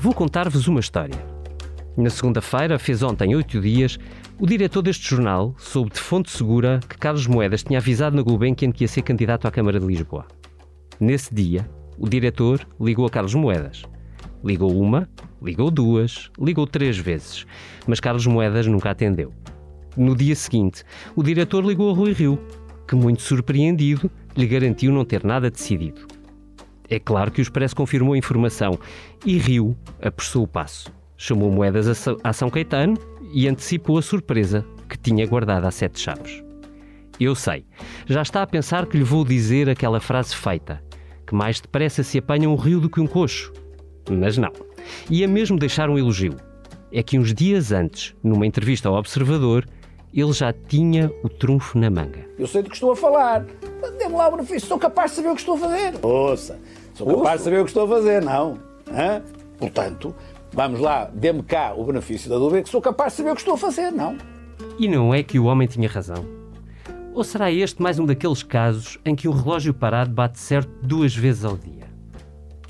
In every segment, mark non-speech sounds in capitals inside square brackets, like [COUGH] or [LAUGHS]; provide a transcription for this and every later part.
Vou contar-vos uma história. Na segunda-feira, fez ontem oito dias, o diretor deste jornal soube de fonte segura que Carlos Moedas tinha avisado na Gulbenkian que ia ser candidato à Câmara de Lisboa. Nesse dia, o diretor ligou a Carlos Moedas. Ligou uma, ligou duas, ligou três vezes, mas Carlos Moedas nunca atendeu. No dia seguinte, o diretor ligou a Rui Rio, que, muito surpreendido, lhe garantiu não ter nada decidido. É claro que o Expresso confirmou a informação e Rio apressou o passo. Chamou Moedas a São Caetano e antecipou a surpresa que tinha guardado a sete chaves. Eu sei, já está a pensar que lhe vou dizer aquela frase feita, que mais depressa se apanha um rio do que um coxo. Mas não. Ia mesmo deixar um elogio. É que uns dias antes, numa entrevista ao Observador, ele já tinha o trunfo na manga. Eu sei do que estou a falar. Dê-me lá o benefício. Sou capaz de saber o que estou a fazer. Ouça, sou capaz Ouço. de saber o que estou a fazer, não. Hã? Portanto, vamos lá, dê-me cá o benefício da dúvida que sou capaz de saber o que estou a fazer, não. E não é que o homem tinha razão? Ou será este mais um daqueles casos em que o relógio parado bate certo duas vezes ao dia?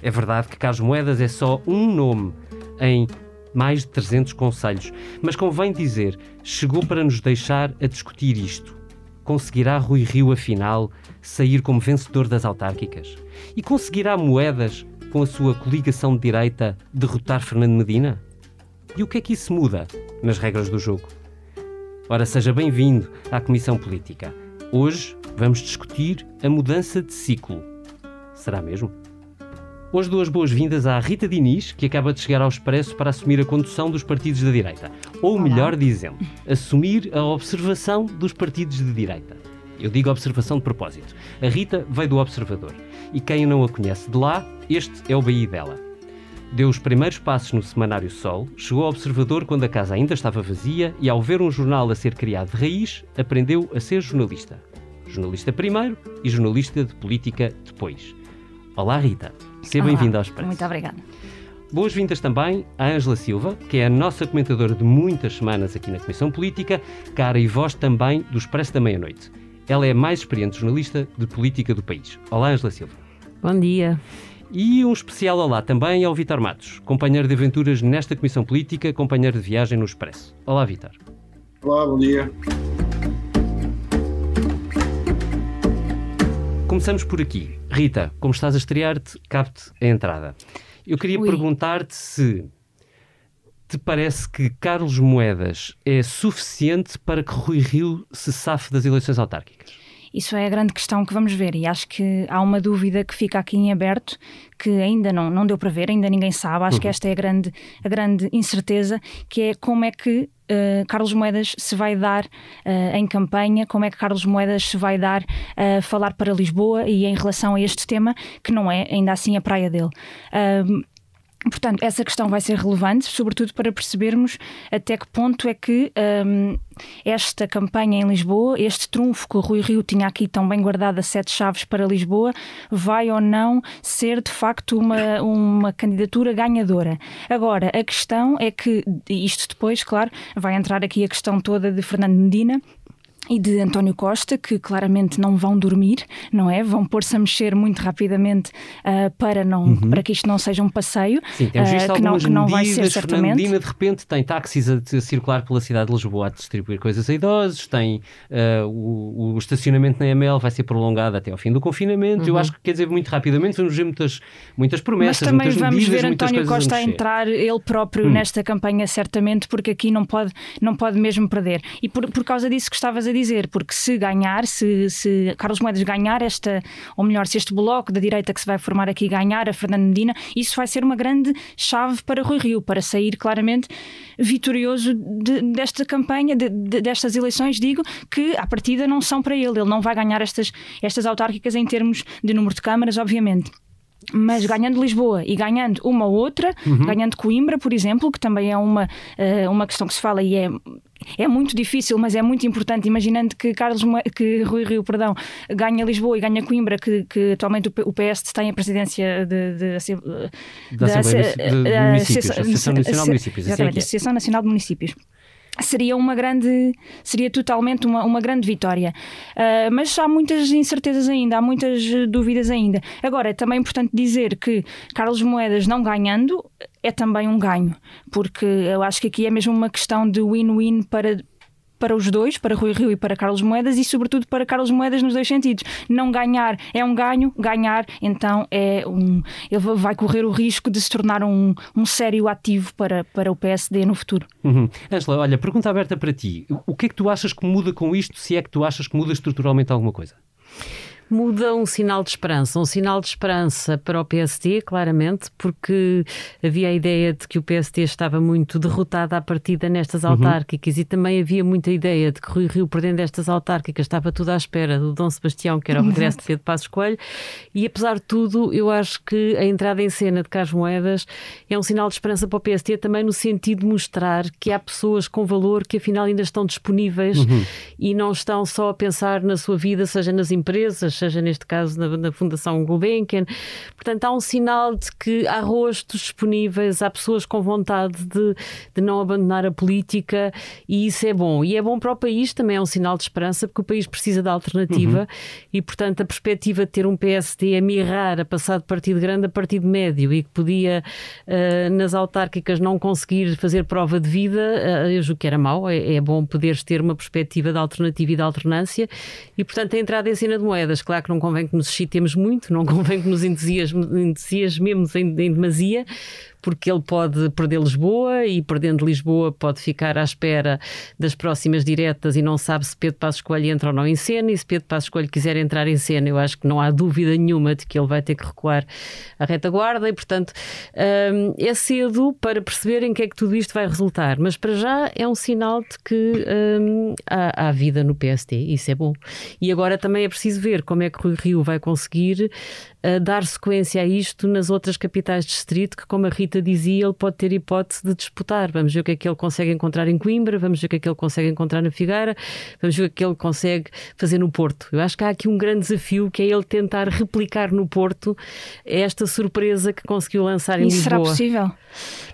É verdade que Carlos Moedas é só um nome em mais de 300 conselhos, mas convém dizer, chegou para nos deixar a discutir isto. Conseguirá Rui Rio, afinal, sair como vencedor das autárquicas? E conseguirá Moedas, com a sua coligação de direita, derrotar Fernando Medina? E o que é que isso muda nas regras do jogo? Ora, seja bem-vindo à Comissão Política. Hoje vamos discutir a mudança de ciclo. Será mesmo? Hoje duas boas-vindas à Rita Diniz, que acaba de chegar ao Expresso para assumir a condução dos partidos da direita. Ou Olá. melhor dizendo, assumir a observação dos partidos de direita. Eu digo observação de propósito. A Rita veio do Observador. E quem não a conhece de lá, este é o BI dela. Deu os primeiros passos no Semanário Sol, chegou ao Observador quando a casa ainda estava vazia e, ao ver um jornal a ser criado de raiz, aprendeu a ser jornalista. Jornalista primeiro e jornalista de política depois. Olá, Rita. Seja bem-vinda ao Expresso. Muito obrigada. Boas-vindas também à Ângela Silva, que é a nossa comentadora de muitas semanas aqui na Comissão Política, cara e voz também do Expresso da Meia-Noite. Ela é a mais experiente jornalista de política do país. Olá, Ângela Silva. Bom dia. E um especial olá também ao Vitor Matos, companheiro de aventuras nesta Comissão Política, companheiro de viagem no Expresso. Olá, Vitor. Olá, bom dia. Começamos por aqui. Rita, como estás a estrear-te, capte a entrada. Eu queria perguntar-te se te parece que Carlos Moedas é suficiente para que Rui Rio se safe das eleições autárquicas? Isso é a grande questão que vamos ver e acho que há uma dúvida que fica aqui em aberto que ainda não, não deu para ver, ainda ninguém sabe. Acho uhum. que esta é a grande, a grande incerteza, que é como é que Uh, Carlos Moedas se vai dar uh, em campanha, como é que Carlos Moedas se vai dar a uh, falar para Lisboa e em relação a este tema, que não é ainda assim a praia dele. Portanto, essa questão vai ser relevante, sobretudo para percebermos até que ponto é que um, esta campanha em Lisboa, este trunfo que o Rui Rio tinha aqui tão bem guardado a sete chaves para Lisboa, vai ou não ser de facto uma, uma candidatura ganhadora. Agora, a questão é que, isto depois, claro, vai entrar aqui a questão toda de Fernando Medina, e de António Costa, que claramente não vão dormir, não é? Vão pôr-se a mexer muito rapidamente uh, para, não, uhum. para que isto não seja um passeio. Sim, temos visto uh, que, não, que não vai ser certamente. Fernandina, de repente, tem táxis a, a, circular pela cidade de Lisboa a distribuir coisas a idosos, tem uh, o, o, estacionamento na ML vai ser prolongado até ao fim do confinamento. Uhum. Eu acho que, quer dizer, muito rapidamente vamos ver muitas, muitas promessas, Mas também vamos medidas, ver António Costa a, a entrar ele próprio hum. nesta campanha, certamente, porque aqui não pode, não pode mesmo perder. E por, por causa disso que estavas a dizer, porque se ganhar, se, se Carlos Moedas ganhar esta, ou melhor, se este bloco da direita que se vai formar aqui ganhar a Fernando Medina, isso vai ser uma grande chave para Rui Rio, para sair claramente vitorioso de, desta campanha, de, de, destas eleições, digo, que à partida não são para ele. Ele não vai ganhar estas, estas autárquicas em termos de número de câmaras, obviamente mas ganhando Lisboa e ganhando uma outra, uhum. ganhando Coimbra, por exemplo, que também é uma, uh, uma questão que se fala e é, é muito difícil, mas é muito importante, imaginando que Carlos que Rui Rio, perdão, ganha Lisboa e ganha Coimbra, que, que atualmente o PS tem a presidência de, de, de, da Associação Nacional de Municípios. Exatamente, Associação Nacional de Municípios seria uma grande seria totalmente uma, uma grande vitória. Uh, mas há muitas incertezas ainda há muitas dúvidas ainda. Agora é também importante dizer que Carlos Moedas não ganhando é também um ganho, porque eu acho que aqui é mesmo uma questão de win-win para para os dois, para Rui Rio e para Carlos Moedas, e sobretudo para Carlos Moedas nos dois sentidos. Não ganhar é um ganho, ganhar então é um. Ele vai correr o risco de se tornar um, um sério ativo para, para o PSD no futuro. Uhum. Angela, olha, pergunta aberta para ti. O que é que tu achas que muda com isto, se é que tu achas que muda estruturalmente alguma coisa? Muda um sinal de esperança. Um sinal de esperança para o PSD, claramente, porque havia a ideia de que o PSD estava muito derrotado à partida nestas uhum. autárquicas e também havia muita ideia de que Rui Rio, perdendo estas autárquicas, estava tudo à espera do Dom Sebastião, que era o regresso de Pedro Passos Coelho. E apesar de tudo, eu acho que a entrada em cena de Carlos Moedas é um sinal de esperança para o PSD também no sentido de mostrar que há pessoas com valor que afinal ainda estão disponíveis uhum. e não estão só a pensar na sua vida, seja nas empresas, seja neste caso na, na Fundação Gulbenkian. Portanto, há um sinal de que há rostos disponíveis, há pessoas com vontade de, de não abandonar a política e isso é bom. E é bom para o país, também é um sinal de esperança, porque o país precisa de alternativa uhum. e, portanto, a perspectiva de ter um PSD a mirrar, a passar de partido grande a partido médio e que podia, uh, nas autárquicas, não conseguir fazer prova de vida, uh, eu julgo que era mau. É, é bom poderes ter uma perspectiva de alternativa e de alternância e, portanto, a entrada em cena de moedas, claro que não convém que nos excitemos muito, não [LAUGHS] convém que nos entusiasmemos em, em demasia, porque ele pode perder Lisboa e, perdendo Lisboa, pode ficar à espera das próximas diretas e não sabe se Pedro Passos Coelho entra ou não em cena. E se Pedro Passos Coelho quiser entrar em cena, eu acho que não há dúvida nenhuma de que ele vai ter que recuar a retaguarda e, portanto, hum, é cedo para perceber em que é que tudo isto vai resultar. Mas para já é um sinal de que hum, há, há vida no PSD, isso é bom. E agora também é preciso ver como é que o Rio vai conseguir uh, dar sequência a isto nas outras capitais de distrito, que, como a Rita dizia, ele pode ter hipótese de disputar. Vamos ver o que é que ele consegue encontrar em Coimbra, vamos ver o que é que ele consegue encontrar na Figueira, vamos ver o que é que ele consegue fazer no Porto. Eu acho que há aqui um grande desafio que é ele tentar replicar no Porto esta surpresa que conseguiu lançar em Isso Lisboa. será possível?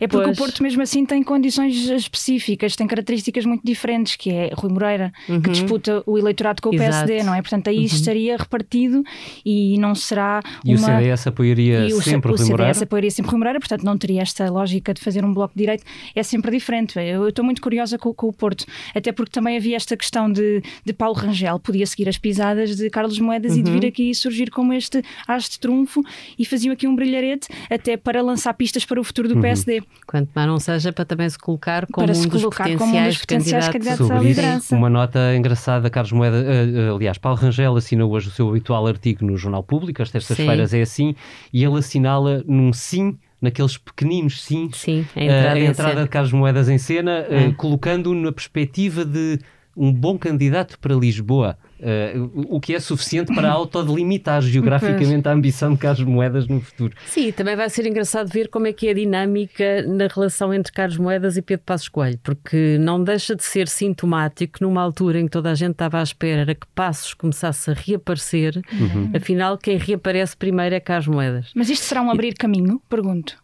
É porque pois. o Porto, mesmo assim, tem condições específicas, tem características muito diferentes, que é Rui Moreira, uhum. que disputa o eleitorado com o Exato. PSD, não é? Portanto, aí uhum. estaria repartido e não será. E uma... o CDS apoiaria e sempre o, o Rui Moreira? O CDS apoiaria sempre Rui Moreira, portanto, não teria esta lógica de fazer um bloco de direito. É sempre diferente. Eu estou muito curiosa com, com, o Porto, até porque também havia esta questão de, de Paulo Rangel, podia seguir as pisadas de Carlos Moedas uhum. e de vir uhum. aqui surgir como este as de trunfo e faziam aqui um brilharete até para lançar pistas para o futuro do uhum. PSD. Quanto mais não seja para também se colocar como, um, se dos colocar como um dos potenciais candidatos, à liderança. Uma nota engraçada, Carlos Moeda, uh, aliás, Paulo Rangel assina hoje o seu habitual artigo no Jornal Público, às terças-feiras é assim, e ele assinala num sim naqueles pequeninos sim, sim a entrada, uh, a entrada de Carlos Moedas em cena, uh, colocando-o na perspectiva de um bom candidato para Lisboa. Uh, o que é suficiente para autodelimitar [LAUGHS] geograficamente a ambição de Carlos Moedas no futuro. Sim, também vai ser engraçado ver como é que é a dinâmica na relação entre Carlos Moedas e Pedro Passos Coelho, porque não deixa de ser sintomático numa altura em que toda a gente estava à espera que Passos começasse a reaparecer, uhum. afinal quem reaparece primeiro é Carlos Moedas. Mas isto será um abrir caminho? Pergunto.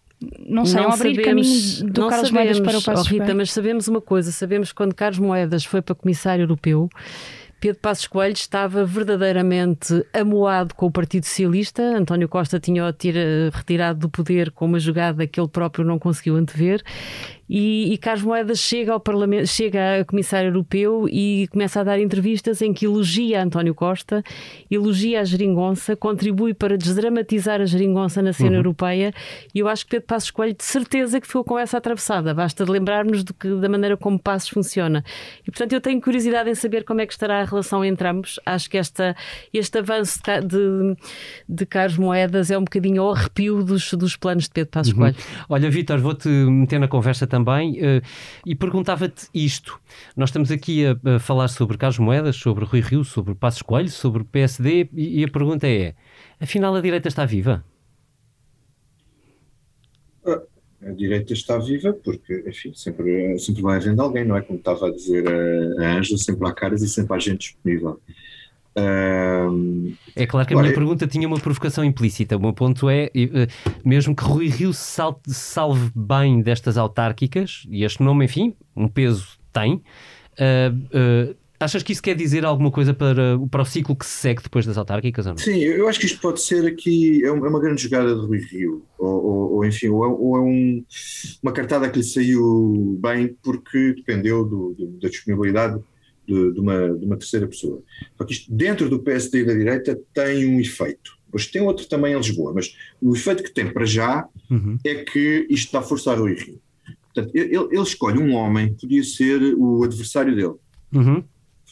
Não sei, não abrir sabemos, caminho do Carlos sabemos, Moedas para o Passos oh, Rita, mas sabemos uma coisa, sabemos que quando Carlos Moedas foi para comissário europeu, Pedro Passos Coelho estava verdadeiramente amoado com o Partido Socialista. António Costa tinha o retirado do poder com uma jogada que ele próprio não conseguiu antever e, e Carlos Moedas chega ao Parlamento, chega a Comissário Europeu e começa a dar entrevistas em que elogia António Costa, elogia a geringonça, contribui para desdramatizar a geringonça na cena uhum. europeia e eu acho que Pedro Passos Coelho de certeza que ficou com essa atravessada. Basta de lembrarmos do que, da maneira como Passos funciona. E portanto eu tenho curiosidade em saber como é que estará a relação entre ambos. Acho que esta, este avanço de, de Carlos Moedas é um bocadinho ao arrepio dos, dos planos de Pedro Passos uhum. Coelho. Olha, Vítor, vou-te meter na conversa também também uh, e perguntava-te isto. Nós estamos aqui a, a, falar sobre Carlos Moedas, sobre Rui Rio, sobre Passos Coelho, sobre PSD e, e a pergunta é: afinal a direita está viva? A direita está viva porque, enfim, sempre, sempre vai havendo alguém, não é? Como estava a dizer a Ângela, sempre há caras e sempre há gente disponível é claro que a minha pergunta tinha uma provocação implícita. O meu ponto é, eh, mesmo que Rui Rio se salve bem destas autárquicas, e este nome, enfim, um peso tem, uh, uh, Achas que isso quer dizer alguma coisa para, para o ciclo que se segue depois das autárquicas ou não? Sim, eu acho que isto pode ser aqui, é uma grande jogada de Rui Rio, ou, ou, ou enfim, ou é, ou é um, uma cartada que lhe saiu bem porque dependeu do, do, da disponibilidade de, de, uma, de uma terceira pessoa. Isto dentro do PSD e da direita tem um efeito. Depois tem outro também em Lisboa, mas o efeito que tem para já uhum. é que isto está a forçar Rui Rio. Portanto, ele, ele escolhe um homem que podia ser o adversário dele. Uhum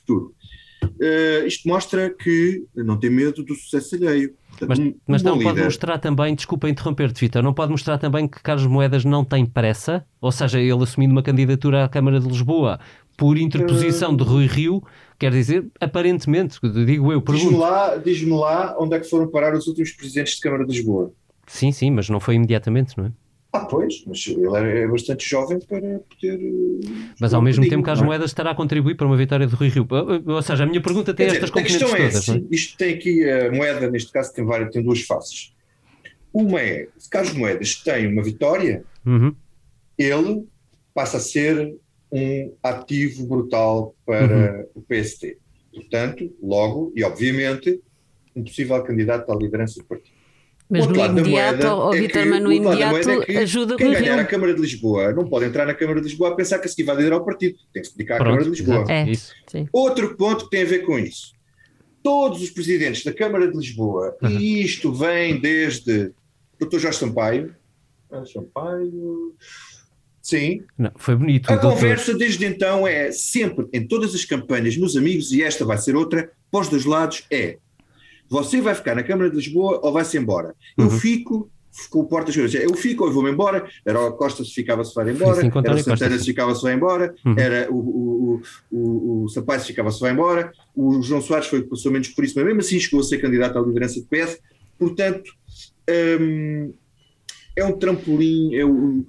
futuro. Uh, isto mostra que não tem medo do sucesso alheio. Mas, um, mas não pode mostrar também, desculpa interromper-te, Vitor, não pode mostrar também que Carlos Moedas não tem pressa, ou seja, ele assumindo uma candidatura à Câmara de Lisboa por interposição uh, de Rui Rio, quer dizer, aparentemente, digo eu, pergunto. Diz-me lá, diz lá onde é que foram parar os últimos presidentes de Câmara de Lisboa. Sim, sim, mas não foi imediatamente, não é? Ah, pois, mas ele é bastante jovem para poder. Mas ao mesmo tempo que as é? moedas estará a contribuir para uma vitória de Rui Rio. Ou seja, a minha pergunta tem estas componentes todas. A questão é, é? isto tem aqui, a moeda, neste caso, tem, várias, tem duas faces. Uma é, se Carlos Moedas tem uma vitória, uhum. ele passa a ser um ativo brutal para uhum. o PST. Portanto, logo, e obviamente, um possível candidato à liderança do partido. Mas no imediato, o é Vitor, mas no imediato é ajuda quem ganhar Rio. a Câmara de Lisboa não pode entrar na Câmara de Lisboa a pensar que a seguir vai liderar o partido. Tem que se dedicar à Câmara de Lisboa. É, Outro ponto que tem a ver com isso. Todos os presidentes da Câmara de Lisboa, uhum. e isto vem desde Dr. Jorge Sampaio, ah, Sampaio, Sim. Não, foi bonito. A conversa desde então é sempre, em todas as campanhas, nos amigos, e esta vai ser outra, pós dois lados, é você vai ficar na Câmara de Lisboa ou vai-se embora? Uhum. Eu fico com o porta eu fico ou vou-me embora, era o Costa se ficava se vai embora, sim, era o Santana se ficava se vai embora, uhum. era o, o, o, o Sampaio se ficava se vai embora, o João Soares foi passou menos por isso, mas mesmo assim chegou a ser candidato à liderança do PS, portanto hum, é um trampolim, é um,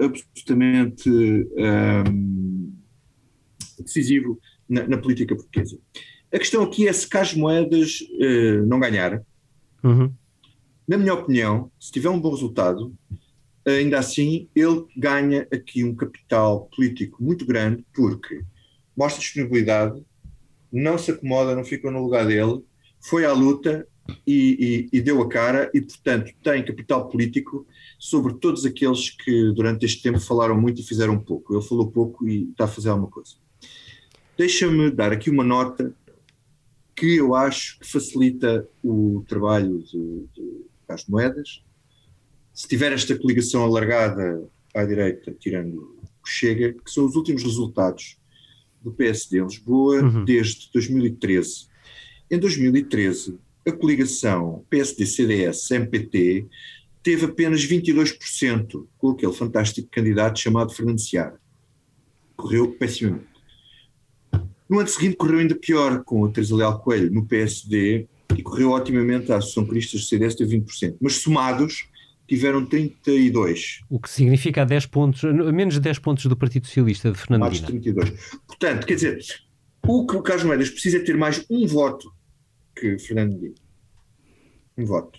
absolutamente hum, decisivo na, na política portuguesa. A questão aqui é se Carlos Moedas uh, não ganhar, uhum. na minha opinião, se tiver um bom resultado, ainda assim ele ganha aqui um capital político muito grande porque mostra disponibilidade, não se acomoda, não fica no lugar dele, foi à luta e, e, e, deu a cara e, portanto, tem capital político sobre todos aqueles que durante este tempo falaram muito e fizeram pouco. Ele falou pouco e está a fazer alguma coisa. Deixa-me dar aqui uma nota que eu acho que facilita o trabalho de Carlos Moedas. Se tiver esta coligação alargada à direita, tirando o Chega, que são os últimos resultados do PSD em Lisboa uhum. desde 2013. Em 2013, a coligação PSD-CDS-MPT teve apenas 22% com aquele fantástico candidato chamado Fernando Seara. Correu pessimamente. No ano seguinte correu ainda pior com a Teresa Leal Coelho no PSD e correu otimamente à Associação Cristas do CDS teve 20%, mas somados tiveram 32. O que significa 10 pontos, menos de 10 pontos do Partido Socialista de Fernando Mais de 32. Portanto, quer dizer, o que o Carlos Moedas precisa é ter mais um voto que Fernando Medina. Um voto.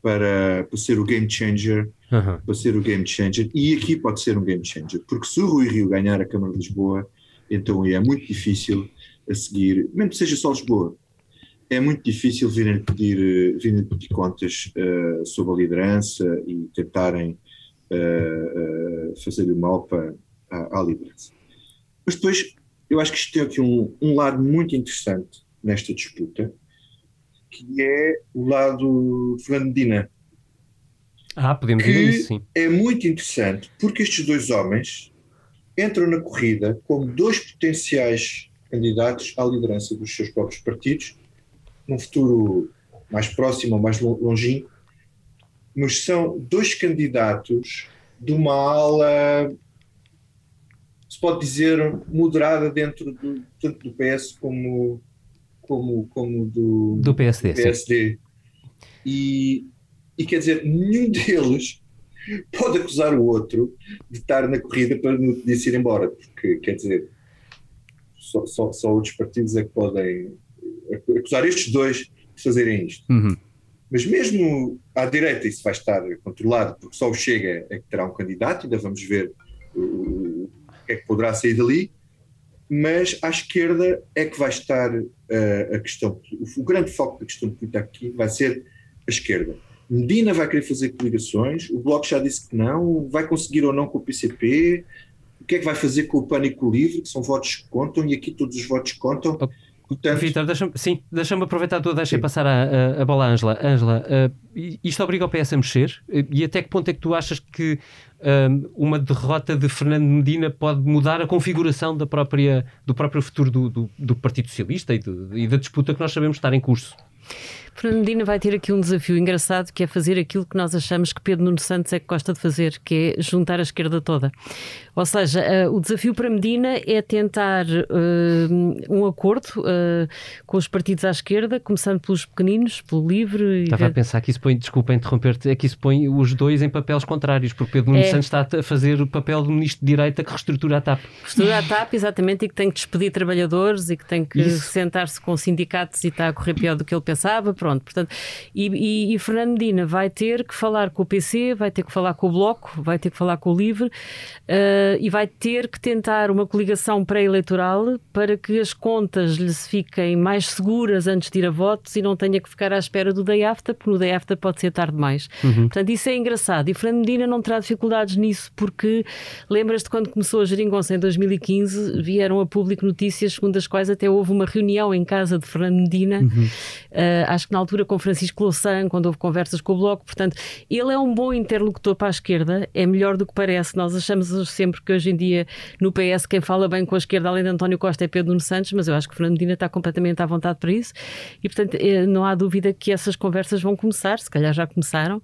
Para, para ser o game changer, uhum. para ser o game changer, e aqui pode ser um game changer, porque se o Rui Rio ganhar a Câmara de Lisboa, então é muito difícil a seguir, mesmo que seja só Lisboa, é muito difícil virem pedir, virem pedir contas uh, sobre a liderança e tentarem uh, uh, fazer o mal para, à, à, liderança. Mas depois, eu acho que isto tem aqui um, um lado muito interessante nesta disputa, que é o lado de Fernando Medina. Ah, podemos dizer isso, sim. É muito interessante, porque estes dois homens entram na corrida como dois potenciais candidatos à liderança dos seus próprios partidos, num futuro mais próximo ou mais longínquo, mas são dois candidatos de uma ala, se pode dizer, moderada dentro do, tanto do PS como, como, como do, do PSD. Do PSD. E, e quer dizer, nenhum [LAUGHS] deles [LAUGHS] pode acusar o outro de estar na corrida para não ir embora, porque quer dizer, só, só, só outros partidos é que podem acusar estes dois de fazerem isto. Uhum. Mas mesmo à direita isso vai estar controlado, porque só o Chega é que terá um candidato, ainda vamos ver o, que é que poderá sair dali. mas à esquerda é que vai estar uh, a questão, o, o, grande foco da questão política aqui vai ser a esquerda. Medina vai querer fazer coligações, o Bloco já disse que não, vai conseguir ou não com o PCP, o que é que vai fazer com o Pânico Livre, que são votos que contam, e aqui todos os votos contam. Portanto... Vitor, deixa sim, deixa-me aproveitar a tua deixa e passar a, a, a, bola à Ângela. Ângela, uh, isto obriga o PS a mexer? E até que ponto é que tu achas que uh, uma derrota de Fernando Medina pode mudar a configuração da própria, do próprio futuro do, do, do Partido Socialista e, do, e da disputa que nós sabemos estar em curso? Fernandina vai ter aqui um desafio engraçado que é fazer aquilo que nós achamos que Pedro Nuno Santos é que gosta de fazer, que é juntar a esquerda toda. Ou seja, uh, o desafio para Medina é tentar uh, um acordo uh, com os partidos à esquerda, começando pelos pequeninos, pelo LIVRE. Estava a pensar que isso põe, desculpa interromper-te, é que isso põe os dois em papéis contrários, porque Pedro Nuno é. Santos está a fazer o papel do ministro de Direita que reestrutura a TAP. Reestrutura a TAP, exatamente, e que tem que despedir trabalhadores e que tem que sentar-se com sindicatos e está a correr pior do que ele pensava. Pronto portanto, e, e, e Fernando Medina vai ter que falar com o PC, vai ter que falar com o Bloco, vai ter que falar com o Livre uh, e vai ter que tentar uma coligação pré-eleitoral para que as contas lhe fiquem mais seguras antes de ir a votos e não tenha que ficar à espera do day after, porque no day after pode ser tarde demais. Uhum. Portanto, isso é engraçado. E Fernando Medina não terá dificuldades nisso, porque lembras-te quando começou a Geringonça em 2015, vieram a público notícias segundo as quais até houve uma reunião em casa de Fernando Medina, uhum. uh, acho que na altura com Francisco Louçã, quando houve conversas com o Bloco. Portanto, ele é um bom interlocutor para a esquerda, é melhor do que parece. Nós achamos sempre que hoje em dia no PS quem fala bem com a esquerda, além de António Costa, é Pedro Nuno Santos, mas eu acho que Fernando Medina está completamente à vontade para isso. E, portanto, eh, não há dúvida que essas conversas vão começar, se calhar já começaram,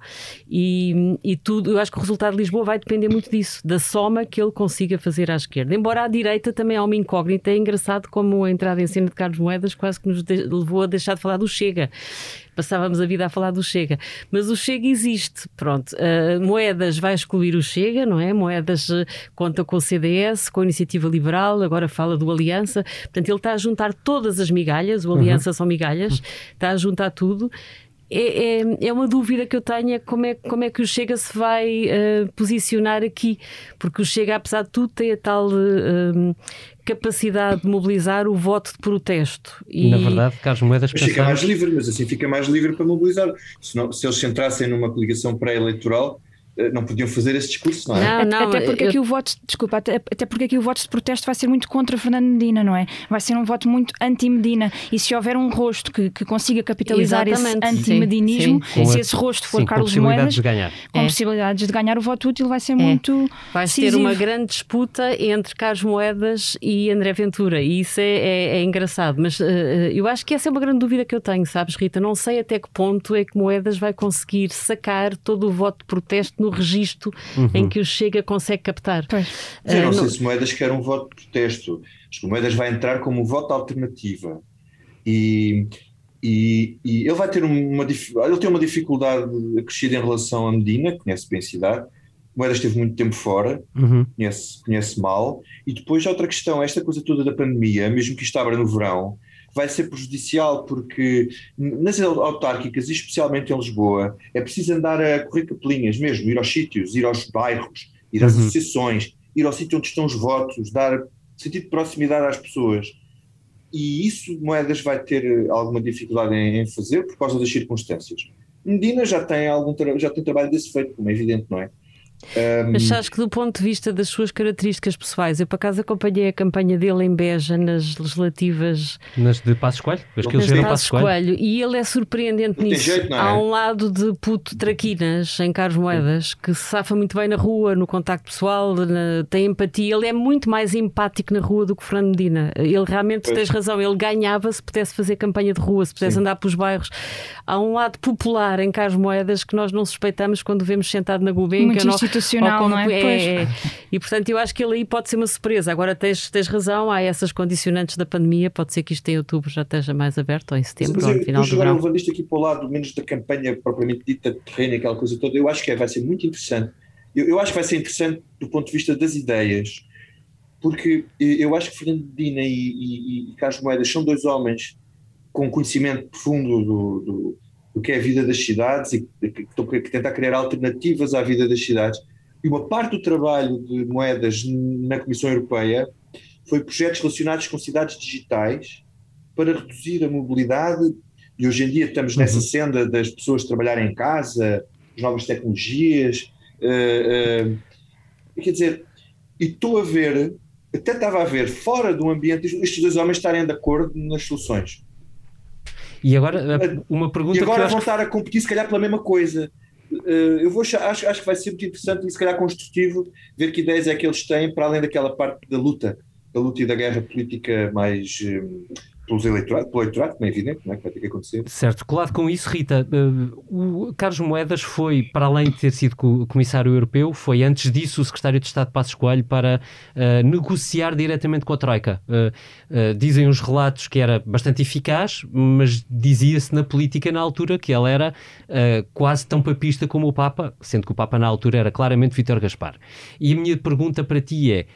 e, e tudo, eu acho que o resultado de Lisboa vai depender muito disso, da soma que ele consiga fazer à esquerda. Embora à direita também há uma incógnita, é engraçado como a entrada em cena de Carlos Moedas quase que nos levou a deixar de falar do Chega passávamos a vida a falar do Chega. Mas o Chega existe, pronto. Uh, Moedas vai excluir o Chega, não é? Moedas uh, conta com o CDS, com a Iniciativa Liberal, agora fala do Aliança. Portanto, ele está a juntar todas as migalhas, o Aliança uhum. são migalhas, está a juntar tudo. É, é, é, uma dúvida que eu tenho é como é, como é que o Chega se vai uh, posicionar aqui, porque o Chega, apesar de tudo, tem a tal uh, capacidade de mobilizar o voto de protesto. E... Na verdade, Carlos Moedas mas fica mais livre, mas assim fica mais livre para mobilizar. Se, não, se eles se entrassem numa coligação pré-eleitoral, não podiam fazer esse discurso, não é? Não, não, até porque eu... aqui o voto, desculpa, até, até porque aqui o voto de protesto vai ser muito contra Fernando Medina, não é? Vai ser um voto muito anti-Medina. E se houver um rosto que, que consiga capitalizar Exatamente. esse anti-medinismo, se esse rosto for sim, Carlos com Moedas, de ganhar. com é. possibilidades de ganhar o voto útil, vai ser é. muito. Vai decisivo. ter uma grande disputa entre Carlos Moedas e André Ventura, e isso é, é, é engraçado. Mas uh, eu acho que essa é uma grande dúvida que eu tenho, sabes, Rita? Não sei até que ponto é que Moedas vai conseguir sacar todo o voto de protesto no registro uhum. em que o Chega consegue captar. Pois. Sim, não uh, sei no... se Moedas quer um voto de protesto. Acho que Moedas vai entrar como um voto alternativa. E, e, e, ele vai ter uma ele tem uma dificuldade acrescida em relação à Medina, conhece bem a cidade. Moedas esteve muito tempo fora, uhum. conhece, conhece mal. E depois outra questão, esta coisa toda da pandemia, mesmo que isto abra no verão, vai ser prejudicial porque nas autárquicas, especialmente em Lisboa, é preciso andar a correr capelinhas mesmo, ir aos sítios, ir aos bairros, ir às uhum. associações, ir ao sítio onde estão os votos, dar sentido de proximidade às pessoas. E isso Moedas vai ter alguma dificuldade em, em fazer por causa das circunstâncias. Medina já tem algum já tem trabalho desse feito, como é evidente, não é? Um... Mas sabes que do ponto de vista das suas características pessoais, eu por acaso acompanhei a campanha dele em Beja nas legislativas. Nas de Passos Coelho? As que ele Passos Coelho. E ele é surpreendente não nisso. Jeito, é? Há um lado de puto traquinas em Carlos Moedas que se safa muito bem na rua, no contacto pessoal, na... tem empatia. Ele é muito mais empático na rua do que Fernando Medina. Ele realmente, pois. tens razão, ele ganhava se pudesse fazer campanha de rua, se pudesse Sim. andar pelos bairros. Há um lado popular em Carlos Moedas que nós não suspeitamos quando vemos sentado na Gulbenkian institucional, não é? é, é? E portanto eu acho que ele aí pode ser uma surpresa. Agora tens, tens razão, há essas condicionantes da pandemia, pode ser que isto em outubro já esteja mais aberto, ou em setembro, ou no final do verão. levando isto aqui para o lado, menos da campanha propriamente dita, terreno, aquela coisa toda, eu acho que é, vai ser muito interessante. Eu, eu acho que vai ser interessante do ponto de vista das ideias, porque eu acho que Fernando Dina e, e, e Carlos Moedas são dois homens com conhecimento profundo do, do do que é a vida das cidades e que, tentar criar alternativas à vida das cidades. E uma parte do trabalho de moedas na Comissão Europeia foi projetos relacionados com cidades digitais para reduzir a mobilidade e hoje em dia estamos nessa uhum. senda das pessoas trabalharem em casa, as novas tecnologias. Uh, uh, quer dizer, e estou a ver, até estava a ver, fora do ambiente, estes dois homens estarem de acordo nas soluções. E agora, uma pergunta. E agora vão estar a competir, se calhar, pela mesma coisa. Uh, eu vou acho, acho que vai ser muito interessante e, se calhar, construtivo ver que ideias é que eles têm para além daquela parte da luta, da luta e da guerra política mais pelos eleitorado, pelo eleitorado, como é evidente, não é? que vai ter que acontecer. Certo, colado com isso, Rita, uh, o Carlos Moedas foi, para além de ter sido comissário europeu, foi antes disso o secretário de Estado Passos Coelho para uh, negociar diretamente com a Troika. Uh, dizem os relatos que era bastante eficaz, mas dizia-se na política na altura que ela era quase tão papista como o Papa, sendo que o Papa na altura era claramente Vítor Gaspar. E a minha pergunta para ti é,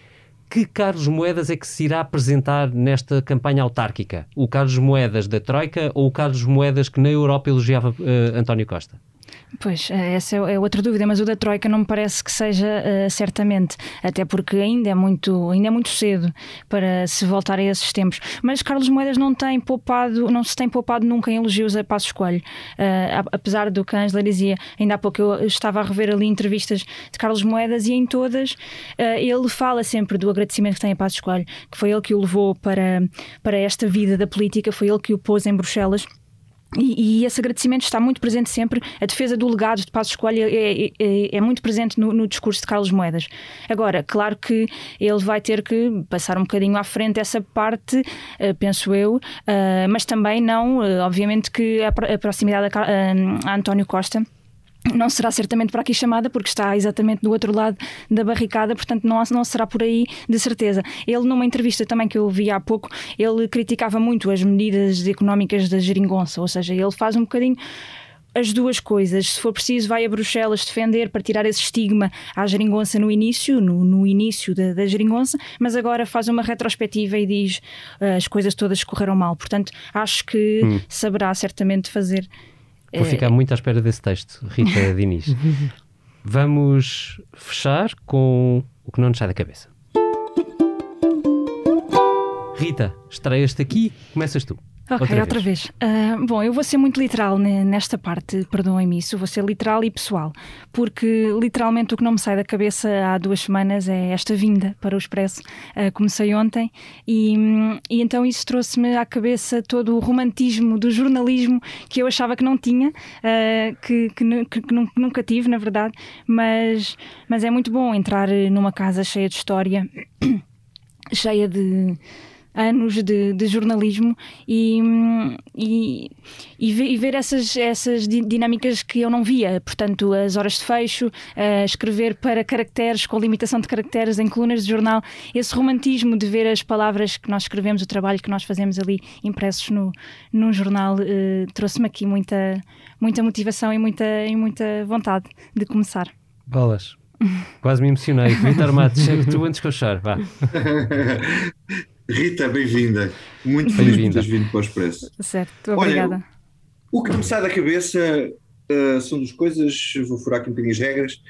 que Carlos Moedas é que se irá apresentar nesta campanha autárquica? O Carlos Moedas da Troika ou o Carlos Moedas que na Europa elogiava uh, António Costa? Pois, eh, essa é, é outra dúvida, mas o da Troika não me parece que seja uh, certamente, até porque ainda é, muito, ainda é muito cedo para se voltar a esses tempos. Mas Carlos Moedas não tem poupado, não se tem poupado nunca em elogios a Passos Coelho. Uh, apesar do que a Angela dizia, ainda há pouco eu estava a rever ali entrevistas de Carlos Moedas e em todas uh, ele fala sempre do agradecimento que tem a Passos Coelho, que foi ele que o levou para, para esta vida da política, foi ele que o pôs em Bruxelas. E, e, esse agradecimento está muito presente sempre. A defesa do legado de Passos Coelho é, é, é, é muito presente no, no, discurso de Carlos Moedas. Agora, claro que ele vai ter que passar um bocadinho à frente essa parte, uh, penso eu, uh, mas também não, uh, obviamente, que a, a proximidade a, a António Costa não será certamente para aqui chamada, porque está exatamente do outro lado da barricada, portanto não, não será por aí de certeza. Ele, numa entrevista também que eu vi há pouco, ele criticava muito as medidas económicas da geringonça, ou seja, ele faz um bocadinho as duas coisas. Se for preciso, vai a Bruxelas defender para tirar esse estigma à geringonça no início, no, no início da, da geringonça, mas agora faz uma retrospectiva e diz uh, as coisas todas correram mal. Portanto, acho que hum. saberá certamente fazer Vou ficar é. muito à espera desse texto, Rita [LAUGHS] Diniz. Vamos fechar com o que não nos sai da cabeça. Rita, estreias-te aqui, começas tu. Ok, outra, outra vez. vez. Uh, bom, eu vou ser muito literal nesta parte, perdoem-me isso, vou ser literal e pessoal, porque literalmente o que não me sai da cabeça há duas semanas é esta vinda para o Expresso. Uh, comecei ontem e, e então isso trouxe-me à cabeça todo o romantismo do jornalismo que eu achava que não tinha, uh, que, que, que, que, nunca tive, na verdade, mas, mas é muito bom entrar numa casa cheia de história, [CLEARS THROAT] cheia de anos de, de jornalismo e, e, e, ver essas, essas dinâmicas que eu não via. Portanto, as horas de fecho, uh, escrever para caracteres, com limitação de caracteres em colunas de jornal, esse romantismo de ver as palavras que nós escrevemos, o trabalho que nós fazemos ali impressos no, no jornal, uh, trouxe-me aqui muita, muita motivação e muita, e muita vontade de começar. Bolas. Quase me emocionei. Vitor Matos, [LAUGHS] chega tu antes que eu chore. Vá. [LAUGHS] Rita, bem-vinda. Muito feliz por teres vindo para o Expresso. Certo, obrigada. Olha, o que me sai da cabeça uh, são duas coisas, vou furar aqui um bocadinho as regras,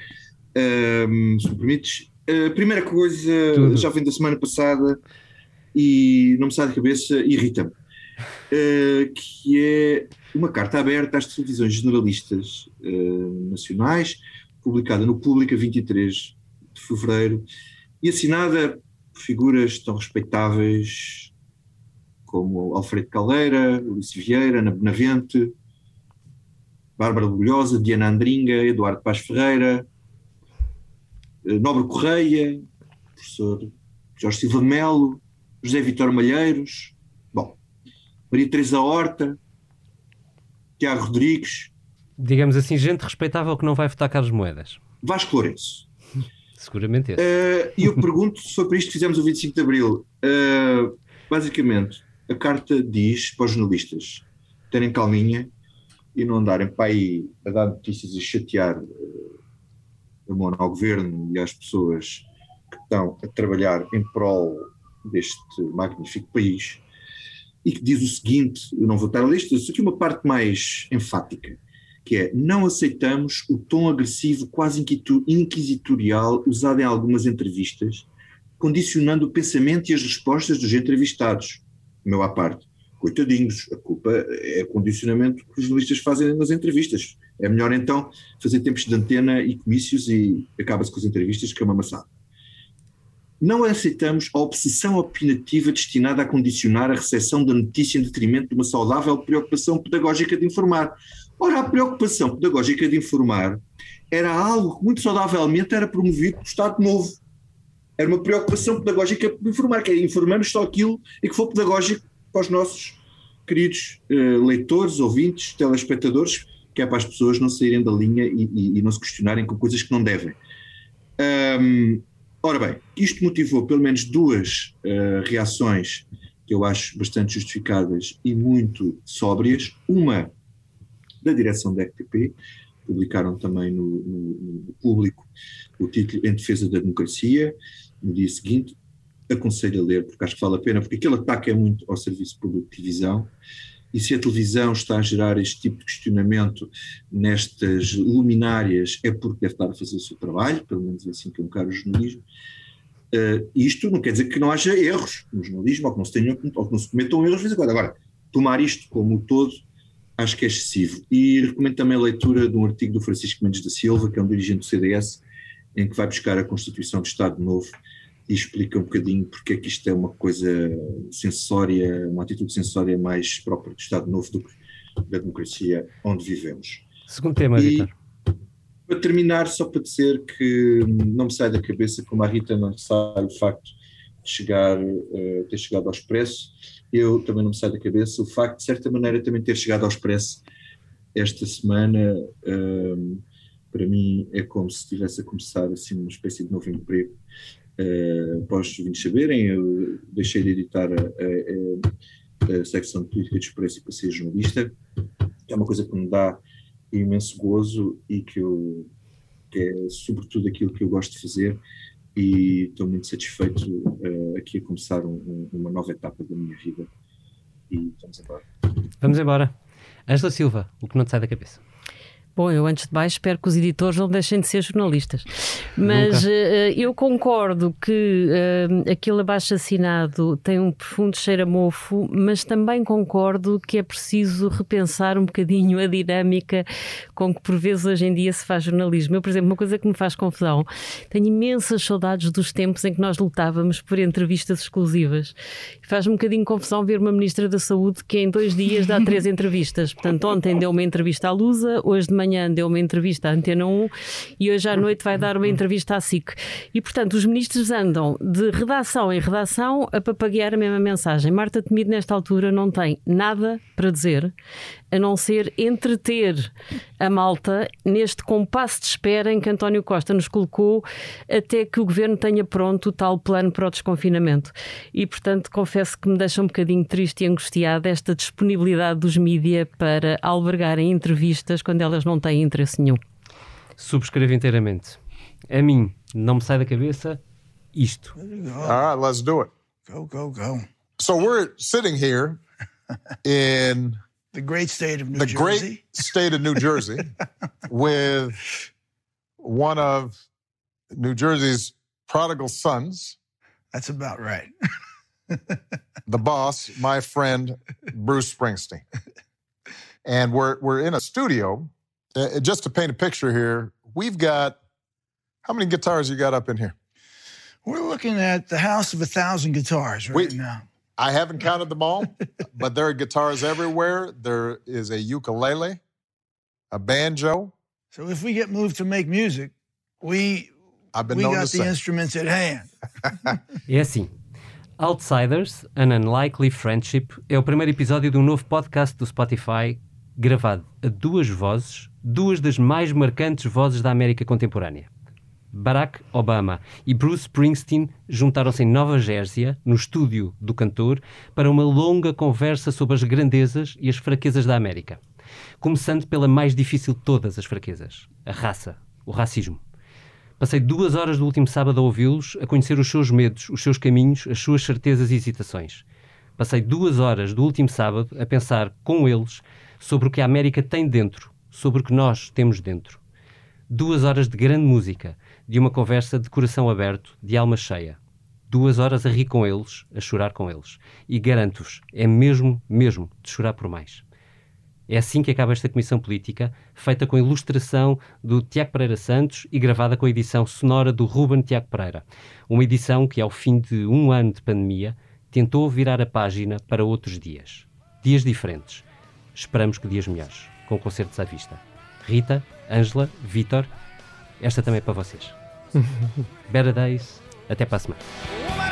uh, se me permites. A uh, primeira coisa, Tudo. já vem da semana passada e não me sai da cabeça, irrita-me, eh, que é uma carta aberta às televisões generalistas nacionais, publicada no Pública 23 de fevereiro e assinada figuras tão respeitáveis como Alfredo Caldeira, Luís Vieira, Ana Benavente, Bárbara Bulhosa, Diana Andringa, Eduardo Paz Ferreira, eh, Nobre Correia, professor Jorge Silva Melo, José Vitor Malheiros, bom, Maria Teresa Horta, Tiago Rodrigues. Digamos assim, gente respeitável que não vai votar Carlos Moedas. Vasco Lourenço. Seguramente esse. Uh, e eu [LAUGHS] pergunto para isto que fizemos o 25 de Abril. Uh, basicamente, a carta diz para os jornalistas terem calminha e não andarem para aí a dar notícias e chatear uh, a mão ao governo e às pessoas que estão a trabalhar em prol deste magnífico país e que diz o seguinte, eu não vou estar a ler isto, aqui uma parte mais enfática que é não aceitamos o tom agressivo, quase inquisitorial, usado em algumas entrevistas, condicionando o pensamento e as respostas dos entrevistados, meu à parte. Coitadinhos, a culpa é o condicionamento que os jornalistas fazem nas entrevistas. É melhor então fazer tempos de antena e comícios e acaba-se com as entrevistas, que é uma maçã. Não aceitamos a obsessão opinativa destinada a condicionar a recepção da notícia em detrimento de uma saudável preocupação pedagógica de informar. Ora, a preocupação pedagógica de informar era algo que muito saudavelmente era promovido pelo Estado Novo. Era uma preocupação pedagógica de informar, que é informamos só aquilo e que for pedagógico para os nossos queridos uh, leitores, ouvintes, telespectadores, que é para as pessoas não saírem da linha e, e, e não se questionarem com coisas que não devem. Ora bem, isto motivou pelo menos duas uh, reações que eu acho bastante justificadas e muito sóbrias. Uma da direção da RTP, publicaram também no, no, no, público o título Em Defesa da Democracia, no dia seguinte. Aconselho a ler, porque acho que vale a pena, porque aquele ataque é muito ao serviço público de televisão. E se a televisão está a gerar este tipo de questionamento nestas luminárias, é porque deve estar a fazer o seu trabalho, pelo menos é assim que eu encaro o jornalismo. Uh, isto não quer dizer que não haja erros no jornalismo, ou que não se, tenham, ou que não se cometam erros de vez em quando. Agora, tomar isto como um todo acho que é excessivo. E recomendo também a leitura de um artigo do Francisco Mendes da Silva, que é um dirigente do CDS, em que vai buscar a Constituição do Estado Novo e explica um bocadinho porque é que isto é uma coisa sensória, uma atitude sensória mais própria do Estado Novo do que da democracia onde vivemos. Segundo tema, e. Para terminar, só para dizer que não me sai da cabeça, como a Rita não sai o facto de chegar, uh, ter chegado ao Expresso, eu também não me sai da cabeça o facto de, certa maneira, também ter chegado ao Expresso esta semana, um, para mim é como se estivesse a começar assim uma espécie de novo emprego. Uh, após saberem, eu deixei de editar a, a, a, a secção de política de Expresso e passei jornalista, é uma coisa que me dá imenso gozo e que, eu, que é sobretudo aquilo que eu gosto de fazer e estou muito satisfeito uh, aqui a começar um, um, uma nova etapa da minha vida e vamos embora. Vamos embora. Angela Silva, o que não te sai da cabeça? Bom, eu antes de mais espero que os editores não deixem de ser jornalistas. Mas uh, eu concordo que uh, aquele abaixo assinado tem um profundo cheiro a mofo, mas também concordo que é preciso repensar um bocadinho a dinâmica com que por vezes hoje em dia se faz jornalismo. Eu, por exemplo, uma coisa que me faz confusão, tenho imensas saudades dos tempos em que nós lutávamos por entrevistas exclusivas. Faz-me um bocadinho confusão ver uma Ministra da Saúde que em dois dias dá três [LAUGHS] entrevistas. Portanto, ontem deu uma entrevista à Lusa, hoje de manhã deu uma entrevista à Antena 1 e hoje à noite vai dar uma entrevista à SIC. E, portanto, os ministros andam de redação em redação a papaguear a mesma mensagem. Marta Temido, nesta altura, não tem nada para dizer a não ser entreter a malta neste compasso de espera em que António Costa nos colocou até que o governo tenha pronto o tal plano para o desconfinamento. E, portanto, confesso que me deixa um bocadinho triste e angustiada esta disponibilidade dos mídia para albergarem entrevistas quando elas não têm interesse nenhum. Subscrevo inteiramente. A mim não me sai da cabeça isto. All right, let's do it. Go, go, go. So we're sitting here in the great state of New the Jersey. The great state of New Jersey [LAUGHS] with one of New Jersey's prodigal sons. That's about right. the boss, my friend Bruce Springsteen. And we're we're in a studio. Uh, just to paint a picture here, we've got how many guitars you got up in here? We're looking at the house of a thousand guitars right we, now. I haven't counted them all, [LAUGHS] but there are guitars everywhere. There is a ukulele, a banjo. So if we get moved to make music, we I've been we got the instruments at hand. é [LAUGHS] assim. Outsiders, An Unlikely Friendship é o primeiro episódio de um novo podcast do Spotify gravado a duas vozes, duas das mais marcantes vozes da América contemporânea. Barack Obama e Bruce Springsteen juntaram-se em Nova Jersey, no estúdio do cantor, para uma longa conversa sobre as grandezas e as fraquezas da América. Começando pela mais difícil de todas as fraquezas, a raça, o racismo. Passei duas horas do último sábado a ouvi-los, a conhecer os seus medos, os seus caminhos, as suas certezas e hesitações. Passei duas horas do último sábado a pensar com eles sobre o que a América tem dentro, sobre o que nós temos dentro. Duas horas de grande música, de uma conversa de coração aberto, de alma cheia. duas horas a rir com eles, a chorar com eles. E garanto-vos, é mesmo, mesmo de chorar por mais. É assim que acaba esta comissão política, feita com ilustração do Tiago Pereira Santos e gravada com a edição sonora do Ruben Tiago Pereira. Uma edição que, ao fim de um ano de pandemia, tentou virar a página para outros dias. Dias diferentes. Esperamos que dias melhores, com concertos à vista. Rita, Ângela, Vitor, esta também é para vocês. Better Days, até para a semana.